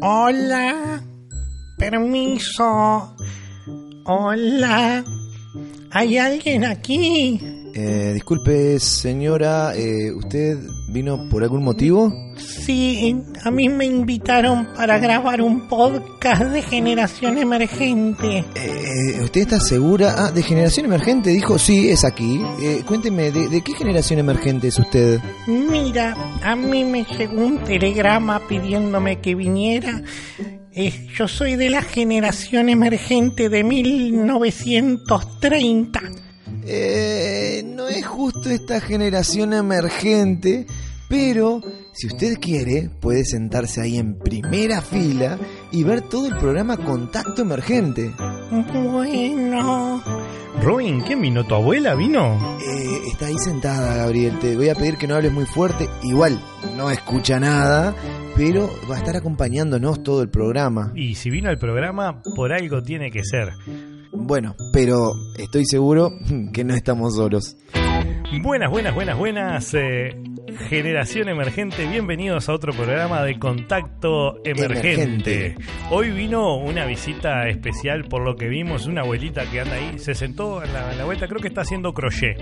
Hola. Permiso. Hola. ¿Hay alguien aquí? Eh, disculpe, señora, eh, ¿usted vino por algún motivo? Sí, a mí me invitaron para grabar un podcast de generación emergente. Eh, ¿Usted está segura? Ah, de generación emergente, dijo, sí, es aquí. Eh, cuénteme, ¿de, de qué generación emergente es usted? Mira, a mí me llegó un telegrama pidiéndome que viniera. Eh, yo soy de la generación emergente de 1930. Eh, es justo esta generación emergente, pero si usted quiere, puede sentarse ahí en primera fila y ver todo el programa Contacto Emergente. Bueno, Robin, ¿quién vino? ¿Tu abuela vino? Eh, está ahí sentada, Gabriel. Te voy a pedir que no hables muy fuerte. Igual, no escucha nada, pero va a estar acompañándonos todo el programa. Y si vino al programa, por algo tiene que ser. Bueno, pero estoy seguro que no estamos solos. Buenas, buenas, buenas, buenas. eh, generación emergente, bienvenidos a otro programa de Contacto Emergente. Emergente. Hoy vino una visita especial por lo que vimos, una abuelita que anda ahí, se sentó en la, en la vuelta, creo que está haciendo crochet.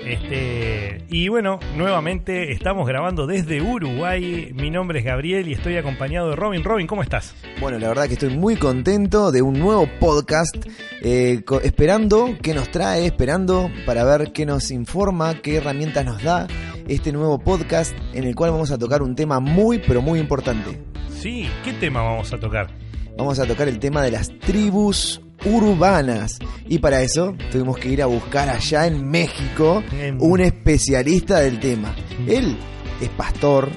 Este, y bueno, nuevamente estamos grabando desde Uruguay. Mi nombre es Gabriel y estoy acompañado de Robin. Robin, ¿cómo estás? Bueno, la verdad que estoy muy contento de un nuevo podcast, eh, esperando qué nos trae, esperando para ver qué nos informa, qué herramientas nos da este nuevo podcast en el cual vamos a tocar un tema muy, pero muy importante. Sí, ¿qué tema vamos a tocar? Vamos a tocar el tema de las tribus urbanas. Y para eso tuvimos que ir a buscar allá en México un especialista del tema. Él es pastor,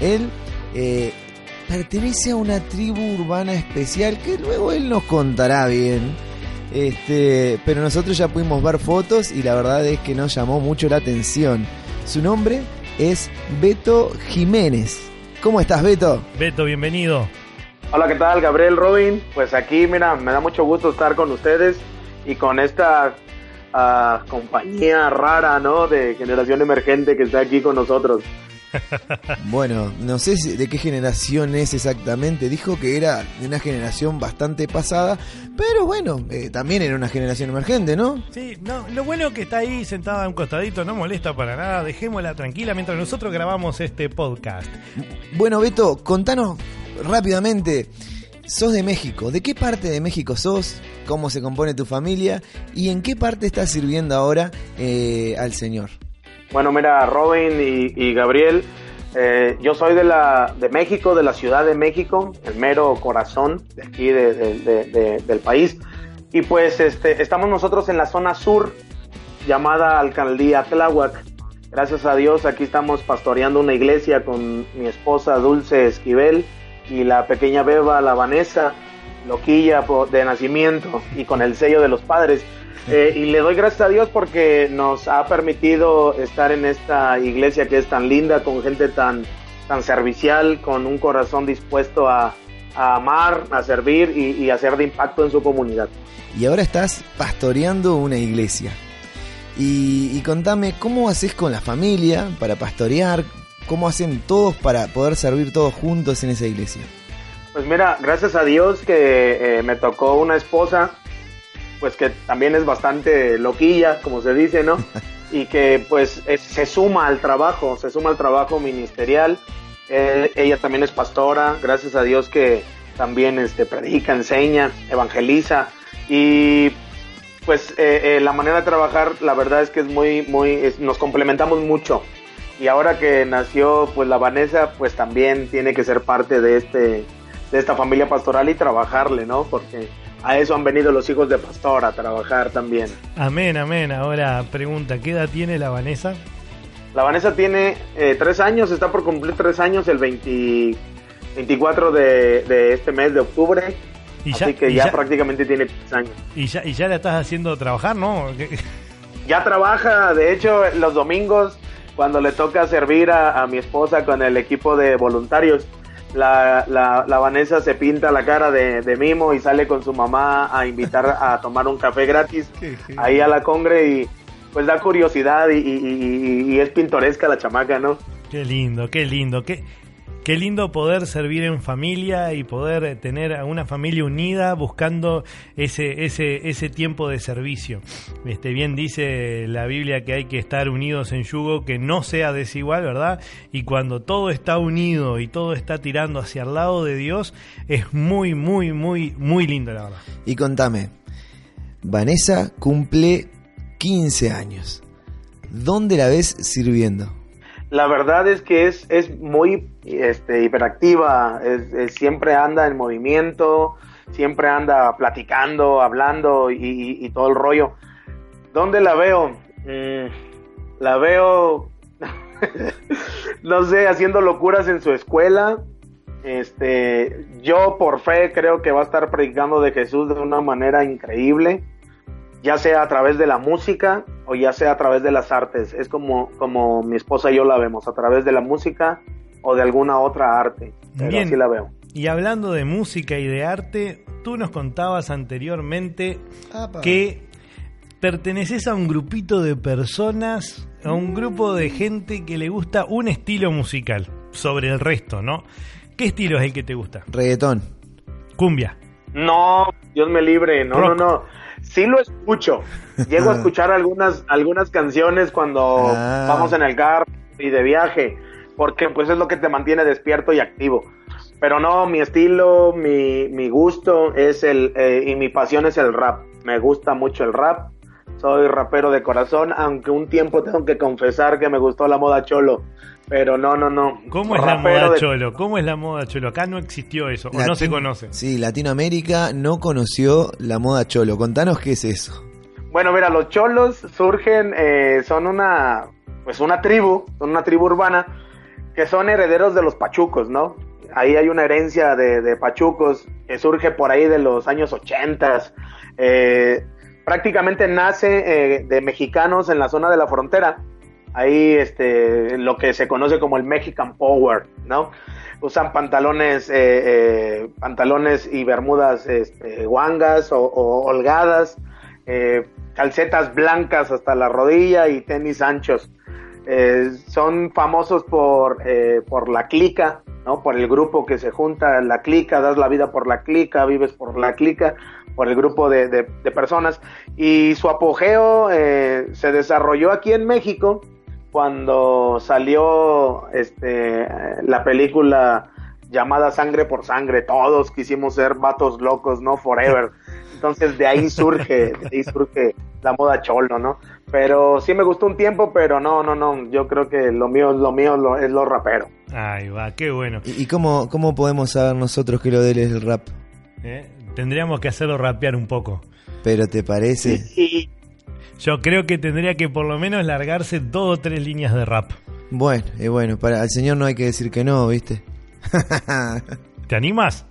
él eh, pertenece a una tribu urbana especial que luego él nos contará bien. Este, pero nosotros ya pudimos ver fotos y la verdad es que nos llamó mucho la atención. Su nombre es Beto Jiménez. ¿Cómo estás, Beto? Beto, bienvenido. Hola, ¿qué tal? Gabriel Robin. Pues aquí, mira, me da mucho gusto estar con ustedes y con esta ah, compañía rara, ¿no? De generación emergente que está aquí con nosotros. Bueno, no sé de qué generación es exactamente. Dijo que era de una generación bastante pasada, pero bueno, eh, también era una generación emergente, ¿no? Sí, no, lo bueno que está ahí sentada a un costadito, no molesta para nada, dejémosla tranquila mientras nosotros grabamos este podcast. Bueno, Beto, contanos rápidamente. Sos de México. ¿De qué parte de México sos? ¿Cómo se compone tu familia? ¿Y en qué parte estás sirviendo ahora eh, al Señor? Bueno, mira, Robin y, y Gabriel, eh, yo soy de la de México, de la Ciudad de México, el mero corazón de aquí de- de- de- de- del país. Y pues este, estamos nosotros en la zona sur, llamada Alcaldía Tláhuac. Gracias a Dios, aquí estamos pastoreando una iglesia con mi esposa Dulce Esquivel y la pequeña beba, la Vanessa, loquilla de nacimiento y con el sello de los padres. Eh, y le doy gracias a Dios porque nos ha permitido estar en esta iglesia que es tan linda, con gente tan, tan servicial, con un corazón dispuesto a, a amar, a servir y, y a ser de impacto en su comunidad. Y ahora estás pastoreando una iglesia. Y, y contame, ¿cómo haces con la familia para pastorear? ¿Cómo hacen todos para poder servir todos juntos en esa iglesia? Pues mira, gracias a Dios que eh, me tocó una esposa, pues que también es bastante loquilla, como se dice, ¿no? Y que pues es- se suma al trabajo, se suma al trabajo ministerial. Eh, ella también es pastora, gracias a Dios que también este, predica, enseña, evangeliza. Y pues eh, eh, la manera de trabajar, la verdad es que es muy, muy, es- nos complementamos mucho. Y ahora que nació pues la Vanessa, pues también tiene que ser parte de este, de esta familia pastoral y trabajarle, ¿no? Porque a eso han venido los hijos de pastor, a trabajar también. Amén, amén. Ahora pregunta, ¿qué edad tiene la Vanessa? La Vanessa tiene eh, tres años, está por cumplir tres años el 20 24 de, de este mes de octubre. Y ya- así que y ya, ya- prácticamente tiene tres años. Y ya, y ya la estás haciendo trabajar, ¿no? ¿Qué- Ya trabaja, de hecho, los domingos, cuando le toca servir a, a mi esposa con el equipo de voluntarios, la, la, la Vanessa se pinta la cara de, de mimo y sale con su mamá a invitar a tomar un café gratis ahí a la congre y pues da curiosidad y, y- y- y es pintoresca la chamaca, ¿no? Qué lindo, qué lindo, qué, qué lindo poder servir en familia y poder tener a una familia unida buscando ese, ese, ese tiempo de servicio. Este, bien dice la Biblia que hay que estar unidos en yugo, que no sea desigual, ¿verdad? Y cuando todo está unido y todo está tirando hacia el lado de Dios, es muy, muy, muy, muy lindo, la verdad. Y contame, Vanessa cumple 15 años. ¿Dónde la ves sirviendo? La verdad es que es, es muy este, hiperactiva, es- siempre anda en movimiento, siempre anda platicando, hablando y, y- y todo el rollo. ¿Dónde la veo? Mm, la veo, no sé, haciendo locuras en su escuela. Este, yo por fe creo que va a estar predicando de Jesús de una manera increíble ya sea a través de la música o ya sea a través de las artes. Es como, como mi esposa y yo la vemos, a través de la música o de alguna otra arte. Pero Bien. así la veo. Y hablando de música y de arte, tú nos contabas anteriormente que perteneces a un grupito de personas, a un grupo de gente que le gusta un estilo musical sobre el resto, ¿no? ¿Qué estilo es el que te gusta? Reggaetón. Cumbia. No, Dios me libre, no, Rock. no, no. Sí lo escucho. Llego a escuchar algunas, algunas canciones cuando Ah. vamos en el carro y de viaje, porque pues es lo que te mantiene despierto y activo. Pero no, mi estilo, mi, mi gusto es el, eh, y mi pasión es el rap. Me gusta mucho el rap. Soy rapero de corazón, aunque un tiempo tengo que confesar que me gustó la moda cholo. Pero no, no, no. ¿Cómo es la moda de- cholo? ¿Cómo es la moda cholo? Acá no existió eso, o no Latin- se conoce. Sí, Latinoamérica no conoció la moda cholo. Contanos qué es eso. Bueno, mira, los cholos surgen, eh, son una, pues una tribu, son una tribu urbana que son herederos de los pachucos, ¿no? Ahí hay una herencia de, de pachucos que surge por ahí de los años ochentas. Eh, prácticamente nace eh, de mexicanos en la zona de la frontera. Ahí, este, lo que se conoce como el Mexican Power, ¿no? Usan pantalones, eh, eh, pantalones y bermudas, este, guangas o, o holgadas, eh, calcetas blancas hasta la rodilla y tenis anchos. Son famosos por, por la clica, ¿no? Por el grupo que se junta, la clica, das la vida por la clica, vives por la clica, por el grupo de, de- de personas. Y su apogeo eh, se desarrolló aquí en México cuando salió este, la película llamada Sangre por Sangre. Todos quisimos ser vatos locos, ¿no? Forever. Entonces de ahí surge, de ahí surge la moda cholo, ¿no? Pero sí me gustó un tiempo, pero no, no, no. Yo creo que lo mío, lo mío lo- es lo rapero. Ahí va, qué bueno. ¿Y, y cómo, cómo podemos saber nosotros que lo de él es el rap? ¿eh? Tendríamos que hacerlo rapear un poco. ¿Pero te parece? Yo creo que tendría que por lo menos largarse dos o tres líneas de rap. Bueno, y bueno, para al señor no hay que decir que no, ¿viste? ¿Te animas?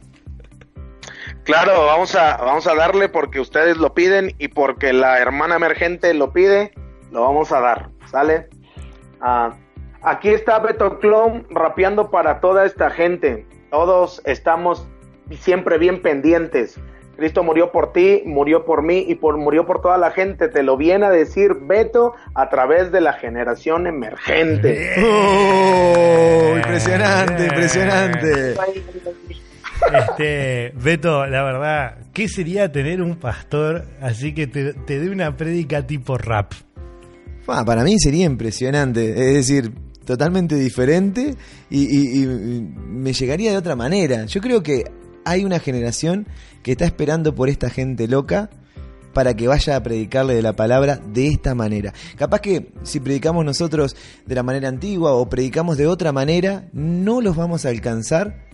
Claro, vamos a, vamos a darle porque ustedes lo piden y porque la hermana emergente lo pide, lo vamos a dar, ¿sale? Ah, aquí está Beto Clon rapeando para toda esta gente. Todos estamos siempre bien pendientes. Cristo murió por ti, murió por mí y por, murió por toda la gente. Te lo viene a decir Beto a través de la generación emergente. ¡Oh! Impresionante, impresionante. Este, Beto, la verdad, ¿qué sería tener un pastor así que te, te dé una prédica tipo rap? Ah, para mí sería impresionante, es decir, totalmente diferente y, y- y me llegaría de otra manera. Yo creo que hay una generación que está esperando por esta gente loca para que vaya a predicarle de la palabra de esta manera. Capaz que si predicamos nosotros de la manera antigua o predicamos de otra manera, no los vamos a alcanzar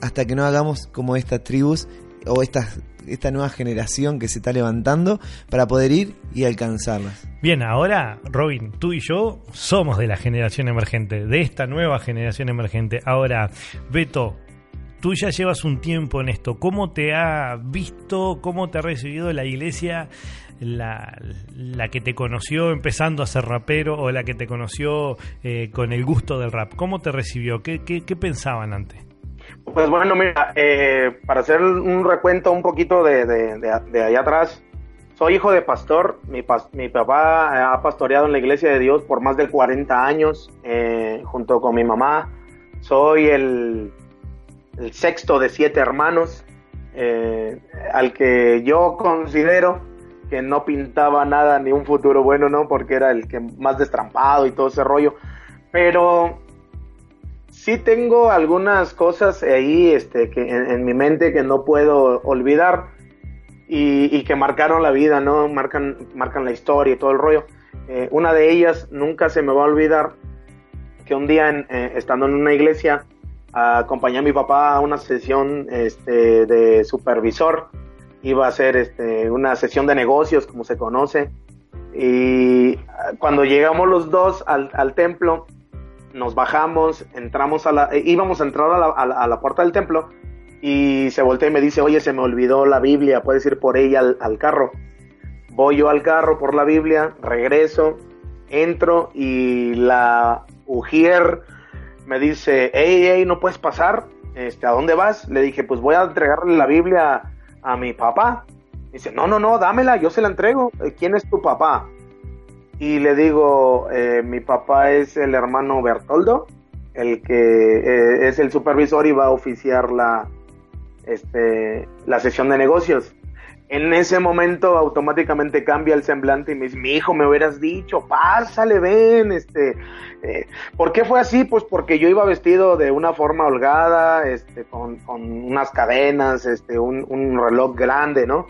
hasta que no hagamos como estas tribus o esta nueva generación que se está levantando para poder ir y alcanzarlas. Bien, ahora, Robin, tú y yo somos de la generación emergente, de esta nueva generación emergente. Ahora, Beto, tú ya llevas un tiempo en esto. ¿Cómo te ha visto, cómo te ha recibido la iglesia, la, que te conoció empezando a ser rapero o la que te conoció eh, con el gusto del rap? ¿Cómo te recibió? ¿Qué, qué, pensaban antes? Pues bueno, mira, eh, para hacer un recuento un poquito de, de, allá atrás, soy hijo de pastor, mi, mi, papá ha pastoreado en la iglesia de Dios por más de 40 años, eh, junto con mi mamá. Soy el, el sexto de siete hermanos, eh, al que yo considero que no pintaba nada ni un futuro bueno, ¿no? Porque era el que más destrampado y todo ese rollo. Pero sí tengo algunas cosas ahí este, que en, mi mente que no puedo olvidar y, que marcaron la vida, ¿no? Marcan, marcan la historia y todo el rollo. Eh, una de ellas nunca se me va a olvidar que un día eh, estando en una iglesia acompañé a mi papá a una sesión este, de supervisor. Iba a ser este, una sesión de negocios, como se conoce. Y cuando llegamos los dos al, templo, nos bajamos, entramos a la, íbamos a entrar a la, puerta del templo y se voltea y me dice, oye, se me olvidó la Biblia, puedes ir por ella al, al carro. Voy yo al carro por la Biblia, regreso, entro y la Ujier me dice, hey, hey, no puedes pasar, este, ¿a dónde vas? Le dije, pues voy a entregarle la Biblia a, mi papá. Dice, no, no, no, dámela, yo se la entrego. Eh, ¿Quién es tu papá? Y le digo, eh, mi papá es el hermano Bertoldo, el que eh, es el supervisor y va a oficiar la, este, la sesión de negocios en ese momento automáticamente cambia el semblante y me dice, mi hijo, me hubieras dicho, pásale, ven, este, eh, ¿por qué fue así? Pues porque yo iba vestido de una forma holgada, este, con, unas cadenas, este, un, un, reloj grande, ¿no?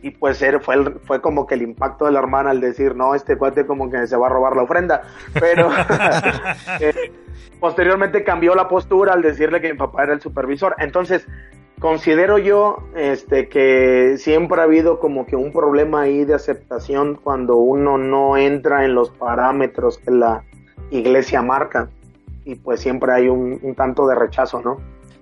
Y pues fue, fue como que el impacto de la hermana al decir, no, este cuate como que se va a robar la ofrenda, pero eh, posteriormente cambió la postura al decirle que mi papá era el supervisor. Entonces, considero yo este que siempre ha habido como que un problema ahí de aceptación cuando uno no entra en los parámetros que la iglesia marca y pues siempre hay un, tanto de rechazo, ¿no?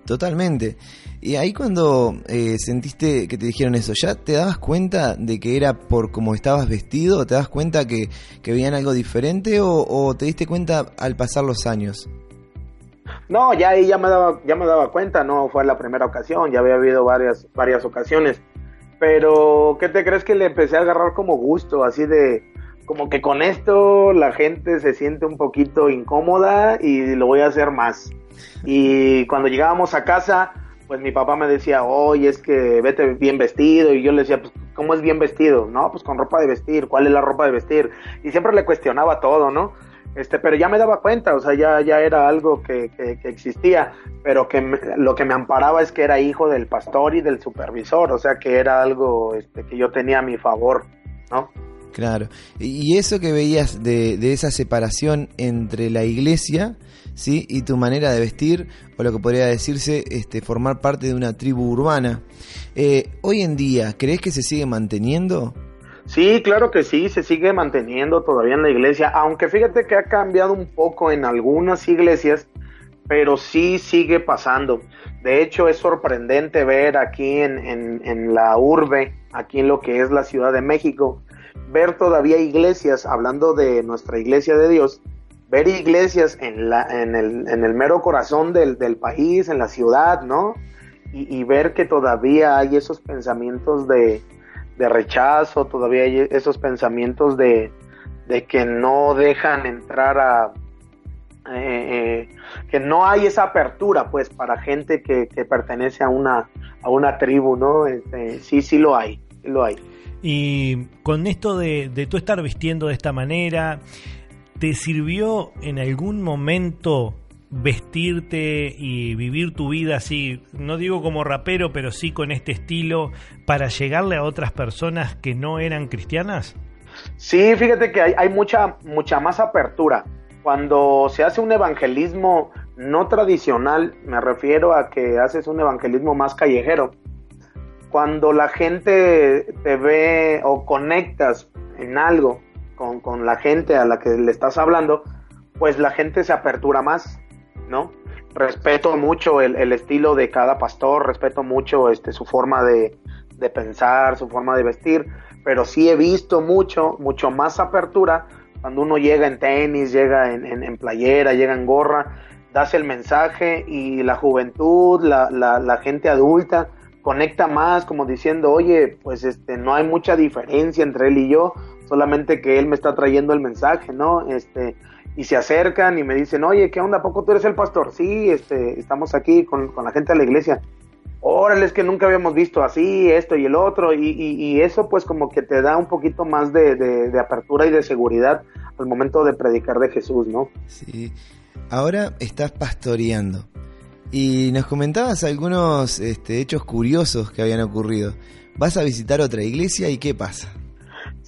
Totalmente. Y ahí cuando eh, sentiste que te dijeron eso, ¿ya te dabas cuenta de que era por cómo estabas vestido? ¿Te das cuenta que, que veían algo diferente o, o te diste cuenta al pasar los años? No, ya ahí ya me daba, ya me daba cuenta, no fue la primera ocasión, ya había habido varias, varias ocasiones. Pero, ¿qué te crees que le empecé a agarrar como gusto? Así de, como que con esto la gente se siente un poquito incómoda y lo voy a hacer más. Y cuando llegábamos a casa, pues mi papá me decía, oye, es que vete bien vestido. Y yo le decía, pues, ¿cómo es bien vestido? No, pues con ropa de vestir. ¿Cuál es la ropa de vestir? Y siempre le cuestionaba todo, ¿no? Este, pero ya me daba cuenta, o sea, ya, ya era algo que, existía, pero que lo que me amparaba es que era hijo del pastor y del supervisor, o sea, que era algo este, que yo tenía a mi favor, ¿no? Claro, y eso que veías de, de esa separación entre la iglesia, ¿sí? Y tu manera de vestir, o lo que podría decirse, este, formar parte de una tribu urbana. Eh, hoy en día, ¿crees que se sigue manteniendo? Sí, claro que sí, se sigue manteniendo todavía en la iglesia, aunque fíjate que ha cambiado un poco en algunas iglesias, pero sí sigue pasando. De hecho, es sorprendente ver aquí en, en, la urbe, aquí en lo que es la Ciudad de México, ver todavía iglesias, hablando de nuestra iglesia de Dios, ver iglesias en, la, en, el, en el mero corazón del, del país, en la ciudad, ¿no? Y, y ver que todavía hay esos pensamientos de, de rechazo, todavía hay esos pensamientos de, que no dejan entrar a... Eh, eh, que no hay esa apertura pues para gente que, pertenece a una, a una tribu, ¿no? Este, sí, sí lo hay, lo hay. Y con esto de, de tú estar vistiendo de esta manera, ¿te sirvió en algún momento vestirte y vivir tu vida así, no digo como rapero, pero sí con este estilo, para llegarle a otras personas que no eran cristianas? Sí, fíjate que hay, hay mucha, mucha más apertura. Cuando se hace un evangelismo no tradicional, me refiero a que haces un evangelismo más callejero, cuando la gente te ve o conectas en algo con, con la gente a la que le estás hablando, pues la gente se apertura más, ¿no? Respeto mucho el, el estilo de cada pastor, respeto mucho este, su forma de, de pensar, su forma de vestir, pero sí he visto mucho, mucho más apertura cuando uno llega en tenis, llega en, en, playera, llega en gorra, das el mensaje y la juventud, la, la, la, gente adulta conecta más como diciendo, oye, pues este, no hay mucha diferencia entre él y yo, solamente que él me está trayendo el mensaje, ¿no? Este, y se acercan y me dicen, oye, ¿qué onda? ¿A poco tú eres el pastor? Sí, este, estamos aquí con, con la gente de la iglesia órale, es que nunca habíamos visto así, esto y el otro, y, y, eso pues como que te da un poquito más de, de, apertura y de seguridad al momento de predicar de Jesús, ¿no? Sí, ahora estás pastoreando y nos comentabas algunos este, hechos curiosos que habían ocurrido. ¿Vas a visitar otra iglesia y qué pasa?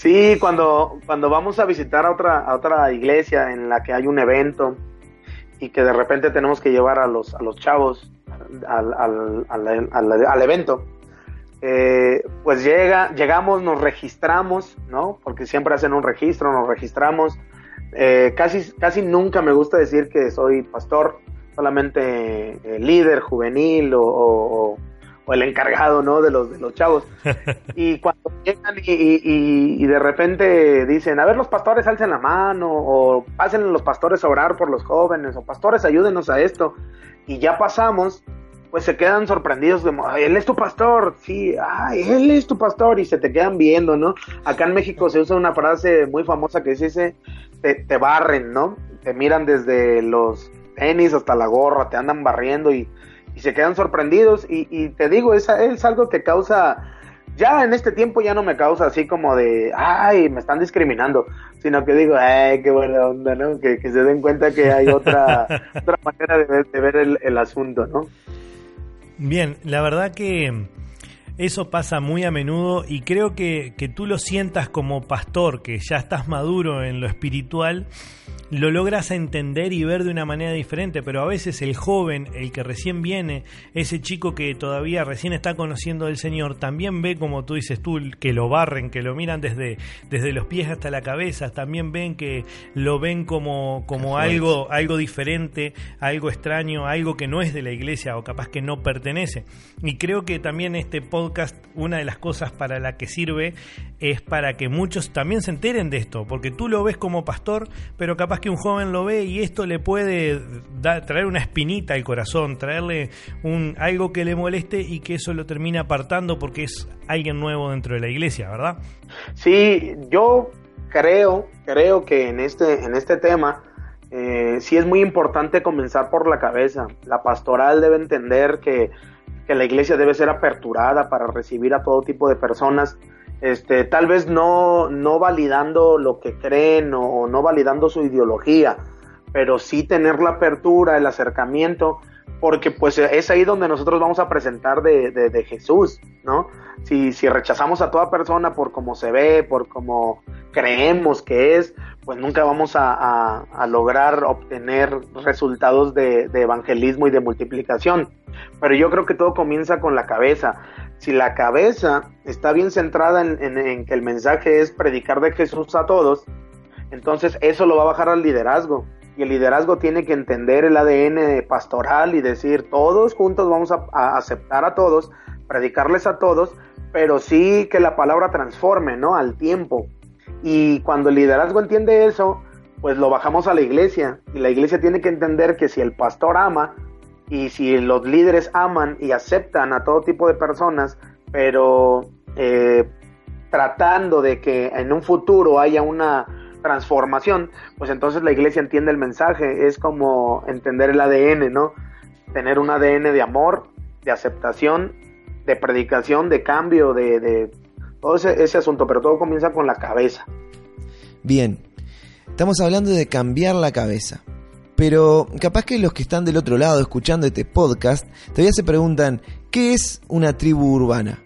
Sí, cuando, cuando vamos a visitar a otra, a otra iglesia en la que hay un evento y que de repente tenemos que llevar a los, a los chavos al, al, al, al evento. Eh, pues llega, llegamos, nos registramos, ¿no? Porque siempre hacen un registro, nos registramos. Eh, casi, casi nunca me gusta decir que soy pastor, solamente eh, líder juvenil o, o, el encargado, ¿no? De los, de los chavos. Y cuando llegan y, y, y, de repente dicen, a ver, los pastores alcen la mano, o pasen los pastores a orar por los jóvenes, o pastores ayúdenos a esto y ya pasamos, pues se quedan sorprendidos de, él es tu pastor, sí, ay, él es tu pastor, y se te quedan viendo, ¿no? Acá en México se usa una frase muy famosa que dice, te, te barren, ¿no? Te miran desde los tenis hasta la gorra, te andan barriendo y, y se quedan sorprendidos, y, y te digo, es, es algo que causa ya en este tiempo ya no me causa así como de, ay, me están discriminando, sino que digo, ay, qué buena onda, ¿no? Que, se den cuenta que hay otra, otra manera de ver, de ver el, el asunto, ¿no? Bien, la verdad que eso pasa muy a menudo y creo que, que tú lo sientas como pastor, que ya estás maduro en lo espiritual lo logras entender y ver de una manera diferente, pero a veces el joven, el que recién viene, ese chico que todavía recién está conociendo al Señor, también ve, como tú dices tú, que lo barren, que lo miran desde, desde los pies hasta la cabeza, también ven que lo ven como, como algo, algo diferente, algo extraño, algo que no es de la iglesia o capaz que no pertenece. Y creo que también este podcast, una de las cosas para la que sirve es para que muchos también se enteren de esto, porque tú lo ves como pastor, pero capaz que un joven lo ve y esto le puede traer una espinita al corazón, traerle un, algo que le moleste y que eso lo termine apartando porque es alguien nuevo dentro de la iglesia, ¿verdad? Sí, yo creo, creo que en este, en este tema eh, sí es muy importante comenzar por la cabeza. La pastoral debe entender que, que la iglesia debe ser aperturada para recibir a todo tipo de personas este, tal vez no, no validando lo que creen o, no validando su ideología, pero sí tener la apertura, el acercamiento, porque pues es ahí donde nosotros vamos a presentar de, de, Jesús, ¿no? Si, si, rechazamos a toda persona por cómo se ve, por cómo creemos que es, pues nunca vamos a, a, lograr obtener resultados de, de evangelismo y de multiplicación. Pero yo creo que todo comienza con la cabeza si la cabeza está bien centrada en, que el mensaje es predicar de Jesús a todos, entonces eso lo va a bajar al liderazgo. Y el liderazgo tiene que entender el ADN pastoral y decir, todos juntos vamos a, aceptar a todos, predicarles a todos, pero sí que la palabra transforme, ¿no? Al tiempo. Y cuando el liderazgo entiende eso, pues lo bajamos a la iglesia. Y la iglesia tiene que entender que si el pastor ama, y si los líderes aman y aceptan a todo tipo de personas, pero eh, tratando de que en un futuro haya una transformación, pues entonces la iglesia entiende el mensaje, es como entender el ADN, ¿no? Tener un ADN de amor, de aceptación, de predicación, de cambio, de, todo ese asunto, pero todo comienza con la cabeza. Bien, estamos hablando de cambiar la cabeza. Pero capaz que los que están del otro lado escuchando este podcast todavía se preguntan, ¿qué es una tribu urbana?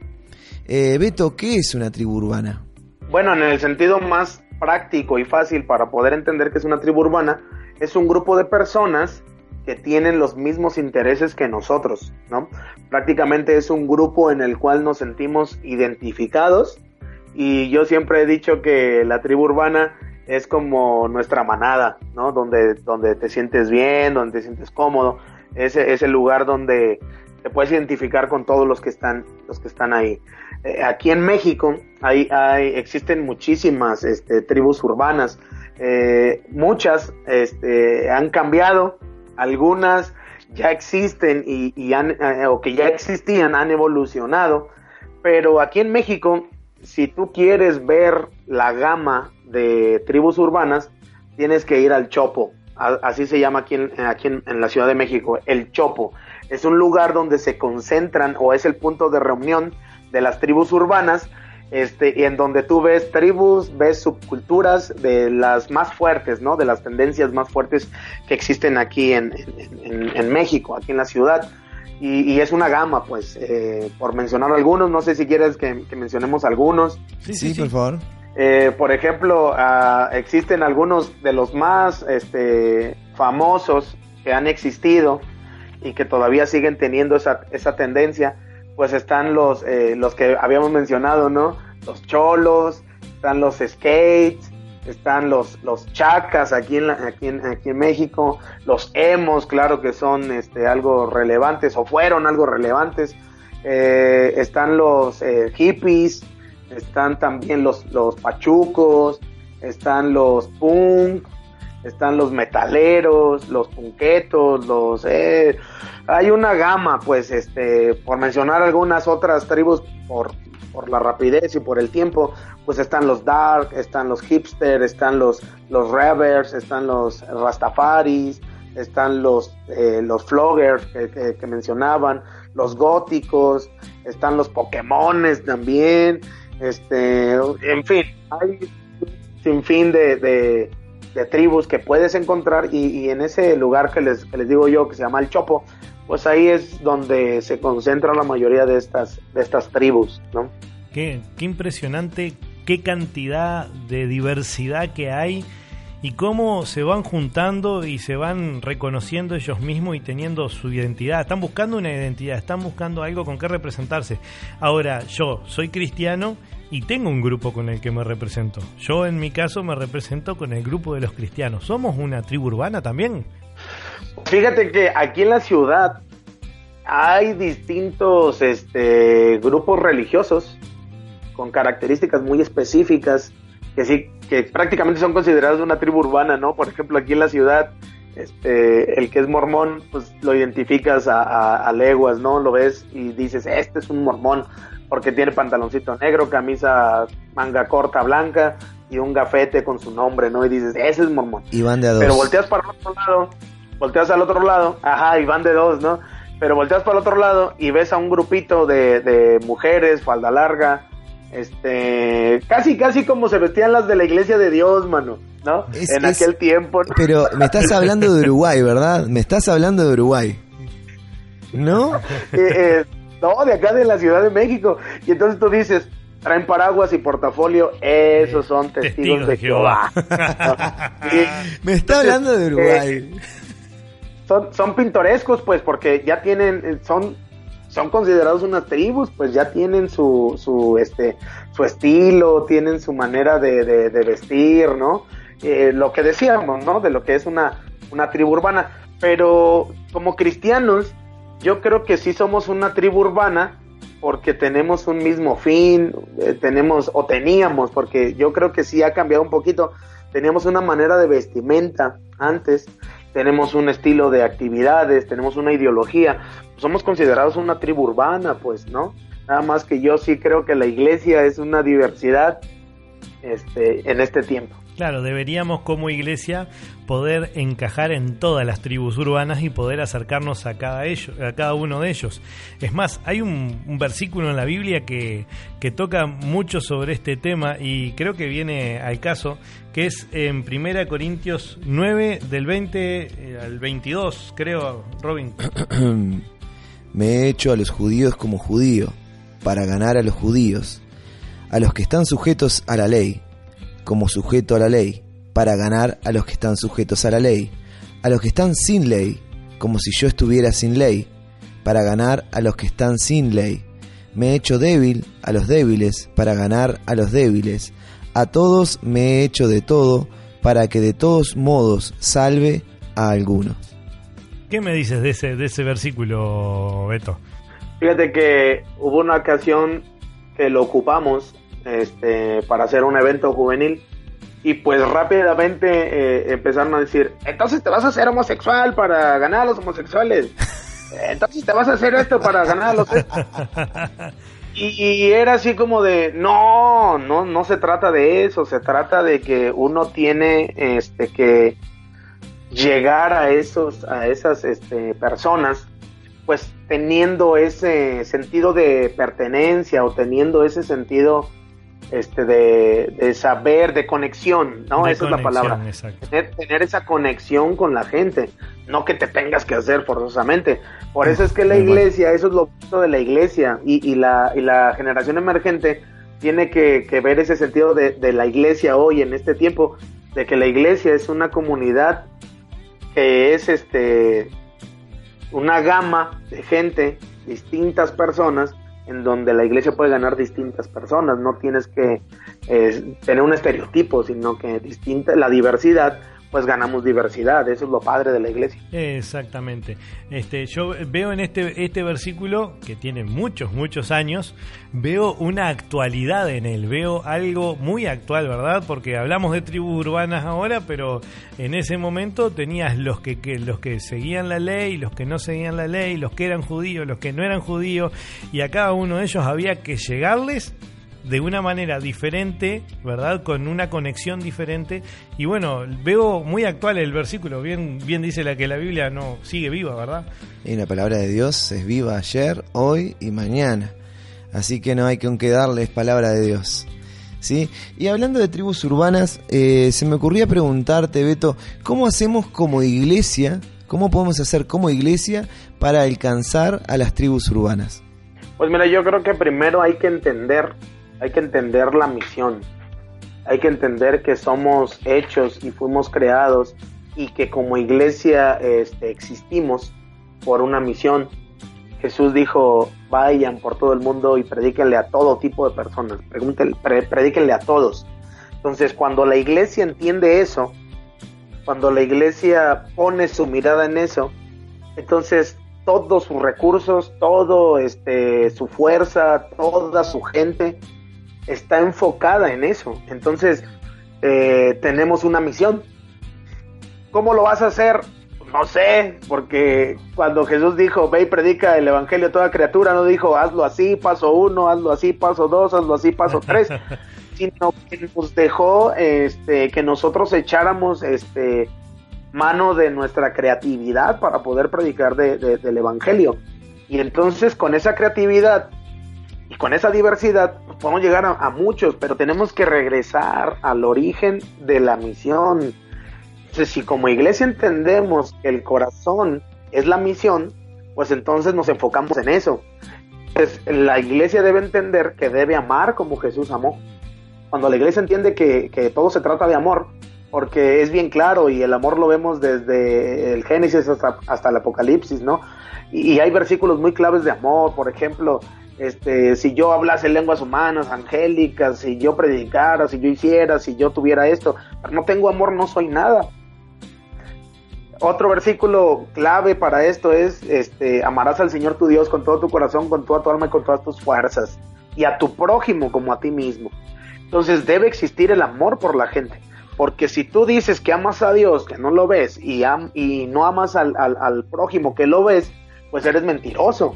Eh, Beto, ¿qué es una tribu urbana? Bueno, en el sentido más práctico y fácil para poder entender qué es una tribu urbana, es un grupo de personas que tienen los mismos intereses que nosotros, ¿no? Prácticamente es un grupo en el cual nos sentimos identificados y yo siempre he dicho que la tribu urbana es como nuestra manada, ¿no? Donde, donde te sientes bien, donde te sientes cómodo, es, es el lugar donde te puedes identificar con todos los que están, los que están ahí. Eh, aquí en México hay, hay, existen muchísimas este, tribus urbanas, eh, muchas este, han cambiado, algunas ya existen y, han, eh, o que ya existían han evolucionado, pero aquí en México, si tú quieres ver la gama de tribus urbanas, tienes que ir al Chopo, así se llama aquí, en, aquí en, la Ciudad de México, el Chopo. Es un lugar donde se concentran o es el punto de reunión de las tribus urbanas, este, y en donde tú ves tribus, ves subculturas de las más fuertes, ¿no? De las tendencias más fuertes que existen aquí en, en, México, aquí en la ciudad. Y, y, es una gama, pues, eh, por mencionar algunos, no sé si quieres que, mencionemos algunos. Sí, sí, por favor. Eh, por ejemplo, uh, existen algunos de los más este, famosos que han existido y que todavía siguen teniendo esa, esa tendencia, pues están los, eh, los que habíamos mencionado, ¿no? Los cholos, están los skates, están los, los chacas aquí en, la, aquí, en, aquí en México, los emos, claro que son este, algo relevantes o fueron algo relevantes, eh, están los eh, hippies, están también los, los pachucos, están los punk, están los metaleros, los punquetos, los eh, hay una gama, pues, este, por mencionar algunas otras tribus por, por la rapidez y por el tiempo, pues están los dark, están los hipster, están los los ravers, están los rastafaris, están los eh, los floggers que, que, que, mencionaban, los góticos, están los pokémones también, este, en fin, hay sin fin de, de, tribus que puedes encontrar y, y, en ese lugar que les, que les digo yo que se llama el Chopo, pues ahí es donde se concentra la mayoría de estas, de estas tribus, ¿no? Qué, qué impresionante, qué cantidad de diversidad que hay y cómo se van juntando y se van reconociendo ellos mismos y teniendo su identidad. Están buscando una identidad, están buscando algo con qué representarse. Ahora, yo soy cristiano y tengo un grupo con el que me represento. Yo en mi caso me represento con el grupo de los cristianos. ¿Somos una tribu urbana también? Fíjate que aquí en la ciudad hay distintos este, grupos religiosos con características muy específicas que sí, que prácticamente son considerados una tribu urbana, ¿no? Por ejemplo, aquí en la ciudad, este, el que es mormón, pues lo identificas a, a, a leguas, ¿no? Lo ves y dices, este es un mormón, porque tiene pantaloncito negro, camisa manga corta blanca y un gafete con su nombre, ¿no? Y dices, ese es mormón. Y van de a dos. Pero volteas para el otro lado, volteas al otro lado, ajá, y van de dos, ¿no? Pero volteas para el otro lado y ves a un grupito de, de mujeres, falda larga, este, casi, casi como se vestían las de la iglesia de Dios, mano, ¿no? Es, en es, aquel tiempo. ¿no? Pero me estás hablando de Uruguay, ¿verdad? Me estás hablando de Uruguay. ¿No? eh, eh, no, de acá de la Ciudad de México. Y entonces tú dices, traen paraguas y portafolio, esos son testigos, testigos de Jehová. Me está hablando de Uruguay. Eh, son, son pintorescos, pues, porque ya tienen, son, son considerados unas tribus, pues ya tienen su, su, este, su estilo, tienen su manera de, vestir, ¿no? Eh, lo que decíamos, ¿no? De lo que es una, una tribu urbana. Pero como cristianos, yo creo que sí somos una tribu urbana porque tenemos un mismo fin, eh, tenemos o teníamos, porque yo creo que sí ha cambiado un poquito, teníamos una manera de vestimenta antes, tenemos un estilo de actividades, tenemos una ideología, somos considerados una tribu urbana, pues, ¿no? Nada más que yo sí creo que la iglesia es una diversidad este, en este tiempo. Claro, deberíamos como iglesia poder encajar en todas las tribus urbanas y poder acercarnos a cada, ellos, a cada uno de ellos. Es más, hay un, un versículo en la Biblia que, que, toca mucho sobre este tema y creo que viene al caso, que es en 1 Corintios 9 del 20 al 22, creo, Robin. Me he hecho a los judíos como judío, para ganar a los judíos, a los que están sujetos a la ley como sujeto a la ley, para ganar a los que están sujetos a la ley, a los que están sin ley, como si yo estuviera sin ley, para ganar a los que están sin ley. Me he hecho débil a los débiles, para ganar a los débiles. A todos me he hecho de todo, para que de todos modos salve a algunos. ¿Qué me dices de ese, de ese versículo, Beto? Fíjate que hubo una ocasión que lo ocupamos este, para hacer un evento juvenil y pues rápidamente eh, empezaron a decir, entonces te vas a hacer homosexual para ganar a los homosexuales. Entonces te vas a hacer esto para ganar a los... Y, era así como de, no, no, no se trata de eso, se trata de que uno tiene este, que llegar a esos, a esas este, personas, pues teniendo ese sentido de pertenencia o teniendo ese sentido este de, saber, de conexión, ¿no? esa es la palabra. Tener, esa conexión con la gente, no que te tengas que hacer forzosamente. Por eso es que la iglesia, eso es lo bonito de la iglesia y, y, la, y la generación emergente tiene que, que ver ese sentido de, de, la iglesia hoy en este tiempo, de que la iglesia es una comunidad que es este una gama de gente, distintas personas, en donde la iglesia puede ganar distintas personas, no tienes que eh, tener un estereotipo, sino que distinta, la diversidad pues ganamos diversidad, eso es lo padre de la iglesia. Exactamente. Este, yo veo en este, este versículo, que tiene muchos, muchos años, veo una actualidad en él, veo algo muy actual, ¿verdad? Porque hablamos de tribus urbanas ahora, pero en ese momento tenías los que, que, los que seguían la ley, los que no seguían la ley, los que eran judíos, los que no eran judíos, y a cada uno de ellos había que llegarles de una manera diferente, ¿verdad? Con una conexión diferente. Y bueno, veo muy actual el versículo, bien, bien dice la que la Biblia no sigue viva, ¿verdad? Y la palabra de Dios es viva ayer, hoy y mañana. Así que no hay que aunque darles palabra de Dios. ¿Sí? Y hablando de tribus urbanas, eh, se me ocurría preguntarte, Beto, ¿cómo hacemos como iglesia, cómo podemos hacer como iglesia para alcanzar a las tribus urbanas? Pues mira, yo creo que primero hay que entender hay que entender la misión, hay que entender que somos hechos y fuimos creados y que como iglesia este, existimos por una misión. Jesús dijo, vayan por todo el mundo y predíquenle a todo tipo de personas, predíquenle a todos. Entonces, cuando la iglesia entiende eso, cuando la iglesia pone su mirada en eso, entonces todos sus recursos, todo este su fuerza, toda su gente está enfocada en eso. Entonces, eh, tenemos una misión. ¿Cómo lo vas a hacer? No sé, porque cuando Jesús dijo, ve y predica el Evangelio a toda criatura, no dijo, hazlo así, paso uno, hazlo así, paso dos, hazlo así, paso tres, sino que nos dejó este, que nosotros echáramos este, mano de nuestra creatividad para poder predicar del Evangelio. Y entonces con esa creatividad y con esa diversidad podemos llegar a, muchos, pero tenemos que regresar al origen de la misión. Entonces, si como iglesia entendemos que el corazón es la misión, pues entonces nos enfocamos en eso. Entonces, la iglesia debe entender que debe amar como Jesús amó. Cuando la iglesia entiende que, todo se trata de amor, porque es bien claro y el amor lo vemos desde el Génesis hasta, hasta el Apocalipsis, ¿no? Y, y, hay versículos muy claves de amor, por ejemplo, este, si yo hablase lenguas humanas, angélicas, si yo predicara, si yo hiciera, si yo tuviera esto, pero no tengo amor, no soy nada. Otro versículo clave para esto es, este, amarás al Señor tu Dios con todo tu corazón, con toda tu alma y con todas tus fuerzas, y a tu prójimo como a ti mismo. Entonces debe existir el amor por la gente, porque si tú dices que amas a Dios, que no lo ves, y, y no amas al, al prójimo que lo ves, pues eres mentiroso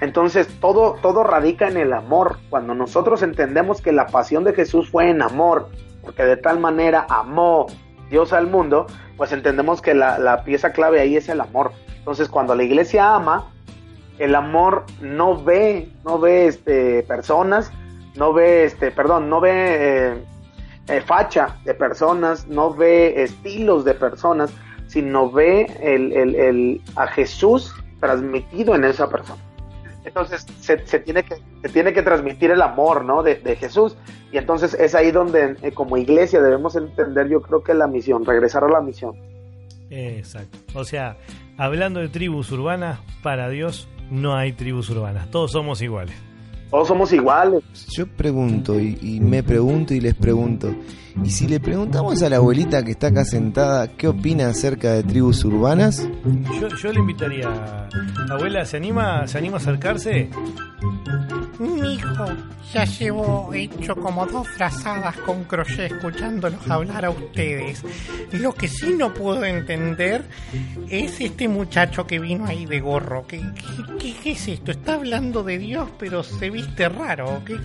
Entonces todo, todo radica en el amor. Cuando nosotros entendemos que la pasión de Jesús fue en amor, porque de tal manera amó Dios al mundo, pues entendemos que la, pieza clave ahí es el amor. Entonces cuando la iglesia ama, el amor no ve, no ve este, personas, no ve, este, perdón, no ve eh, eh, facha de personas, no ve estilos de personas, sino ve el, el, a Jesús transmitido en esa persona. Entonces se, tiene, que, se tiene que transmitir el amor ¿no? de, Jesús. Y entonces es ahí donde eh, como iglesia debemos entender yo creo que la misión, regresar a la misión. Exacto. O sea, hablando de tribus urbanas, para Dios no hay tribus urbanas. Todos somos iguales. Todos somos iguales. Yo pregunto y, y me pregunto y les pregunto. Y si le preguntamos a la abuelita que está acá sentada qué opina acerca de tribus urbanas, Yo, yo le invitaría, abuela, ¿se anima, ¿se anima a acercarse? Mi hijo ya llevo hecho como dos frazadas con crochet escuchándolos hablar a ustedes. Lo que sí no puedo entender es este muchacho que vino ahí de gorro. ¿Qué, qué, qué- es esto? Está hablando de Dios, pero se viste raro. ¿o ¿Qué?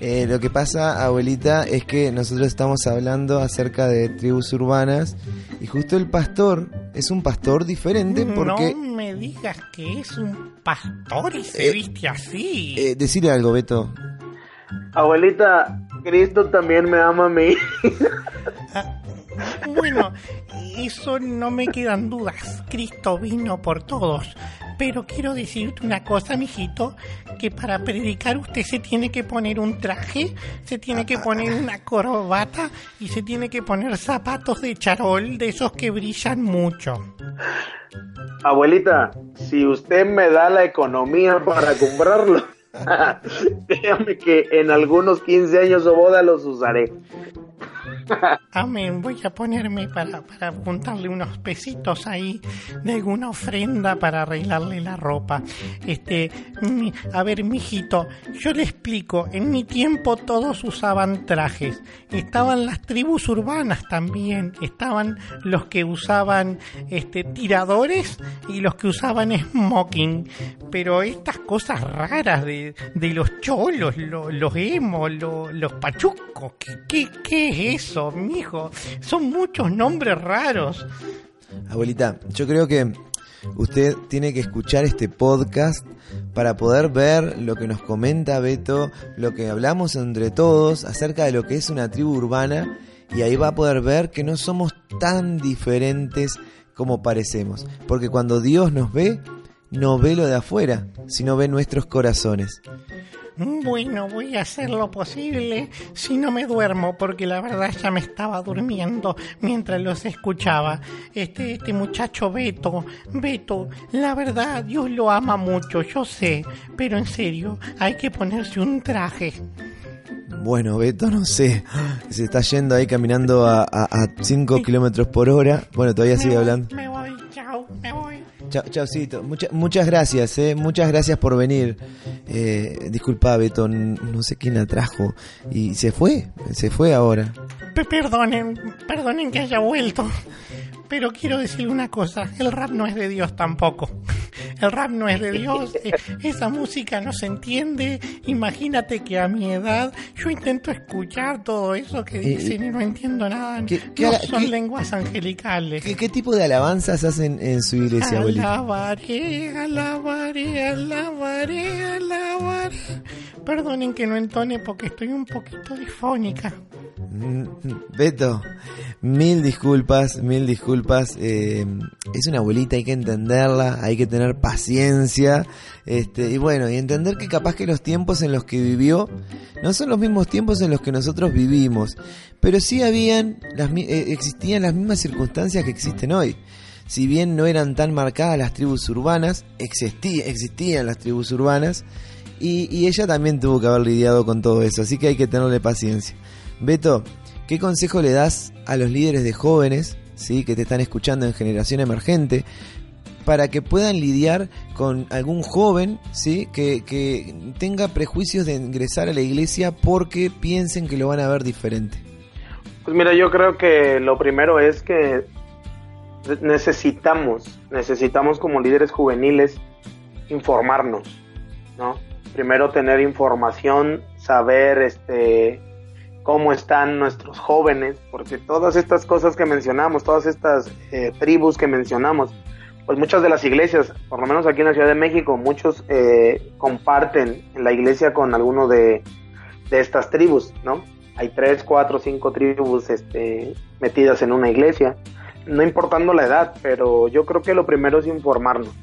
eh, lo que pasa, abuelita, es que nosotros estamos hablando acerca de tribus urbanas y justo el pastor es un pastor diferente porque... No me digas que es un pastor y se Eh, viste así. Eh, decirle algo, Beto. Abuelita, Cristo también me ama a mí. Ah, Bueno, eso no me quedan dudas. Cristo vino por todos. Pero quiero decirte una cosa, mijito, que para predicar usted se tiene que poner un traje, se tiene que poner una corbata y se tiene que poner zapatos de charol, de esos que brillan mucho. Abuelita, si usted me da la economía para comprarlo, créame que en algunos 15 años o boda los usaré. Amén, voy a ponerme para, para juntarle unos pesitos ahí de alguna ofrenda para arreglarle la ropa. Este, mi- a ver, mijito, yo le explico, en mi tiempo todos usaban trajes. Estaban las tribus urbanas también, estaban los que usaban este tiradores y los que usaban smoking. Pero estas cosas raras de, de los cholos, lo- los emos, lo- los pachucos, ¿qué, qué, qué es eso, mijo? Son muchos nombres raros. Abuelita, yo creo que usted tiene que escuchar este podcast para poder ver lo que nos comenta Beto, lo que hablamos entre todos acerca de lo que es una tribu urbana y ahí va a poder ver que no somos tan diferentes como parecemos, porque cuando Dios nos ve, no ve lo de afuera, sino ve nuestros corazones. Bueno, voy a hacer lo posible si no me duermo, porque la verdad ya me estaba durmiendo mientras los escuchaba. Este, este muchacho Beto, Beto, la verdad Dios lo ama mucho, yo sé, pero en serio, hay que ponerse un traje. Bueno, Beto, no sé, se está yendo ahí caminando a 5 kilómetros por hora. Bueno, todavía sigue Me voy, hablando. Me Chao, chaucito. Mucha- muchas gracias, eh. Muchas gracias por venir. Eh, disculpa, Beto, no sé quién la trajo. Y se fue, se fue ahora. Pe- Perdonen, perdonen que haya vuelto. Pero quiero decir una cosa, el rap no es de Dios tampoco. El rap no es de Dios, eh, esa música no se entiende. Imagínate que a mi edad yo intento escuchar todo eso que Eh, dicen y no entiendo nada. ¿qué- qué no son qué- lenguas angelicales. ¿Qué, qué tipo de alabanzas hacen en su iglesia, abuelita? Alabaré, alabaré, alabaré, alabaré. Perdonen que no entone porque estoy un poquito difónica. Beto, mil disculpas, mil disculpas. eh, es una abuelita, hay que entenderla, hay que tener paciencia. Este, y bueno, y entender que capaz que los tiempos en los que vivió no son los mismos tiempos en los que nosotros vivimos, pero sí habían, las, eh, existían las mismas circunstancias que existen hoy. Si bien no eran tan marcadas las tribus urbanas, existí- existían las tribus urbanas y ella también tuvo que haber lidiado con todo eso, así que hay que tenerle paciencia. Beto, ¿qué consejo le das a los líderes de jóvenes, sí, que te están escuchando en Generación Emergente, para que puedan lidiar con algún joven, sí, que, que tenga prejuicios de ingresar a la iglesia porque piensen que lo van a ver diferente? Pues mira, yo creo que lo primero es que necesitamos, necesitamos como líderes juveniles informarnos, ¿no? Primero tener información, saber este cómo están nuestros jóvenes, porque todas estas cosas que mencionamos, todas estas eh, tribus que mencionamos, pues muchas de las iglesias, por lo menos aquí en la Ciudad de México, muchos eh, comparten en la iglesia con alguno de, de estas tribus, ¿no? Hay tres, cuatro, cinco tribus este, metidas en una iglesia, no importando la edad, pero yo creo que lo primero es informarnos,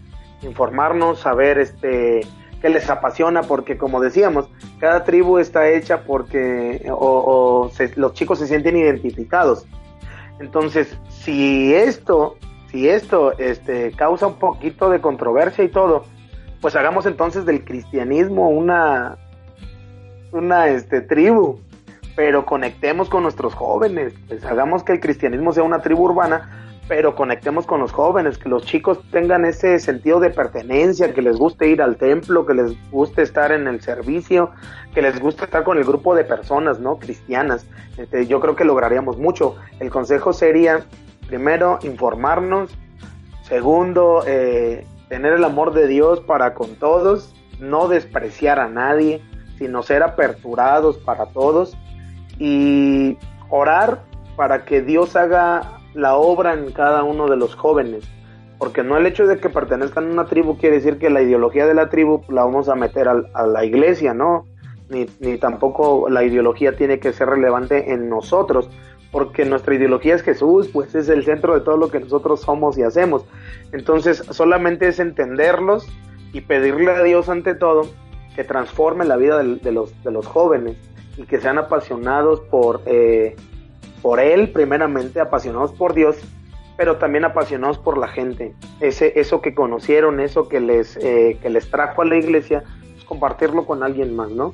informarnos, saber este qué les apasiona, porque como decíamos, cada tribu está hecha porque o, los chicos se sienten identificados. Entonces, si esto, si esto este, causa un poquito de controversia y todo, pues hagamos entonces del cristianismo una, una este, tribu, pero conectemos con nuestros jóvenes, pues hagamos que el cristianismo sea una tribu urbana, pero conectemos con los jóvenes, que los chicos tengan ese sentido de pertenencia, que les guste ir al templo, que les guste estar en el servicio, que les guste estar con el grupo de personas, ¿no? Cristianas. Este, yo creo que lograríamos mucho. El consejo sería, primero, informarnos, segundo, eh, tener el amor de Dios para con todos, no despreciar a nadie, sino ser aperturados para todos y orar para que Dios haga la obra en cada uno de los jóvenes. Porque no el hecho de que pertenezcan a una tribu quiere decir que la ideología de la tribu la vamos a meter a, la iglesia, ¿no? Ni, ni tampoco la ideología tiene que ser relevante en nosotros, porque nuestra ideología es Jesús, pues es el centro de todo lo que nosotros somos y hacemos. Entonces solamente es entenderlos y pedirle a Dios ante todo que transforme la vida de, los, de los jóvenes y que sean apasionados por, eh, por Él, primeramente, apasionados por Dios, pero también apasionados por la gente. Ese, eso que conocieron, eso que les, eh, que les trajo a la iglesia, pues compartirlo con alguien más, ¿no?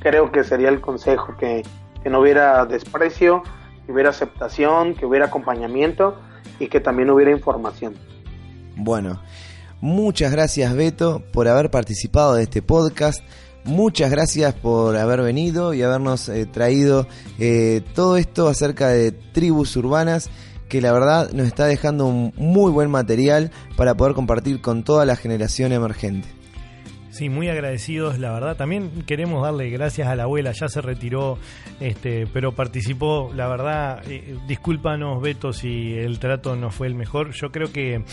Creo que sería el consejo, que, que no hubiera desprecio, que hubiera aceptación, que hubiera acompañamiento y que también hubiera información. Bueno, muchas gracias Beto por haber participado de este podcast. Muchas gracias por haber venido y habernos eh, traído eh, todo esto acerca de tribus urbanas que la verdad nos está dejando un muy buen material para poder compartir con toda la generación emergente. Sí, muy agradecidos, la verdad. También queremos darle gracias a la abuela, ya se retiró, este, pero participó. La verdad, eh, discúlpanos, Beto, si el trato no fue el mejor. Yo creo que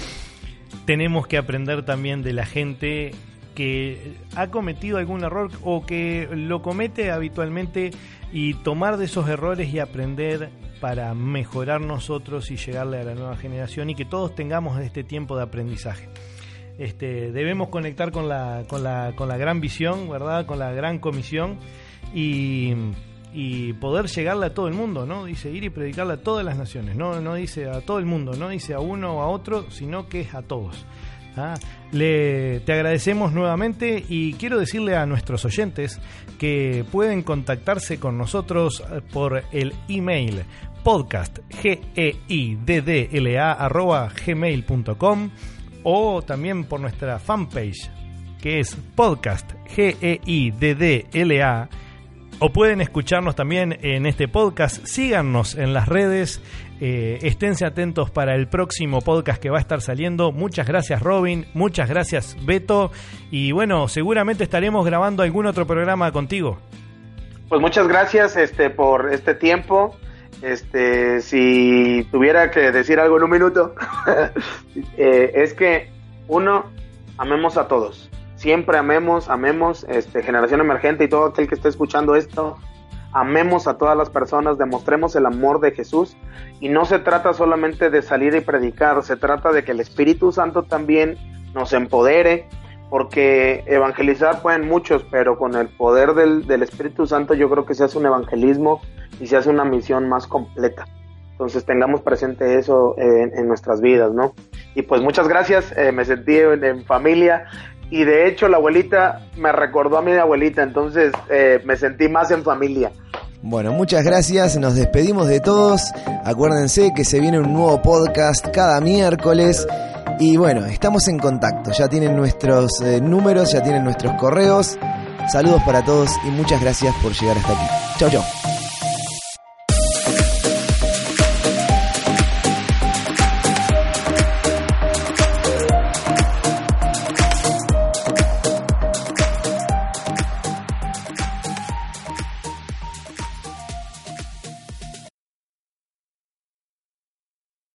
tenemos que aprender también de la gente que ha cometido algún error o que lo comete habitualmente y tomar de esos errores y aprender para mejorar nosotros y llegarle a la nueva generación y que todos tengamos este tiempo de aprendizaje. Este, debemos conectar con la, con, la, con la gran visión, ¿verdad? Con la gran comisión y, y poder llegarle a todo el mundo, ¿no? Dice ir y predicarle a todas las naciones, no, no dice a todo el mundo, no dice a uno o a otro, sino que es a todos. ¿Ah? Le, te agradecemos nuevamente y quiero decirle a nuestros oyentes que pueden contactarse con nosotros eh, por el email podcast g e i d d l a arroba gmail.com o también por nuestra fanpage que es podcast g e i d l a o pueden escucharnos también en este podcast. Síganos en las redes. Eh, esténse atentos para el próximo podcast que va a estar saliendo. Muchas gracias Robin, muchas gracias Beto. Y bueno, seguramente estaremos grabando algún otro programa contigo. Pues muchas gracias este, por este tiempo. Este, si tuviera que decir algo en un minuto, eh, es que uno, amemos a todos siempre amemos, amemos, este, generación emergente y todo aquel que esté escuchando esto, amemos a todas las personas, demostremos el amor de Jesús y no se trata solamente de salir y predicar, se trata de que el Espíritu Santo también nos empodere, porque evangelizar pueden muchos, pero con el poder del, del Espíritu Santo yo creo que se hace un evangelismo y se hace una misión más completa. Entonces tengamos presente eso en, nuestras vidas, ¿no? Y pues muchas gracias, eh, me sentí en familia y de hecho la abuelita me recordó a mi abuelita, entonces eh, me sentí más en familia. Bueno, muchas gracias, nos despedimos de todos, acuérdense que se viene un nuevo podcast cada miércoles y bueno, estamos en contacto, ya tienen nuestros eh, números, ya tienen nuestros correos, saludos para todos y muchas gracias por llegar hasta aquí. Chau, chau.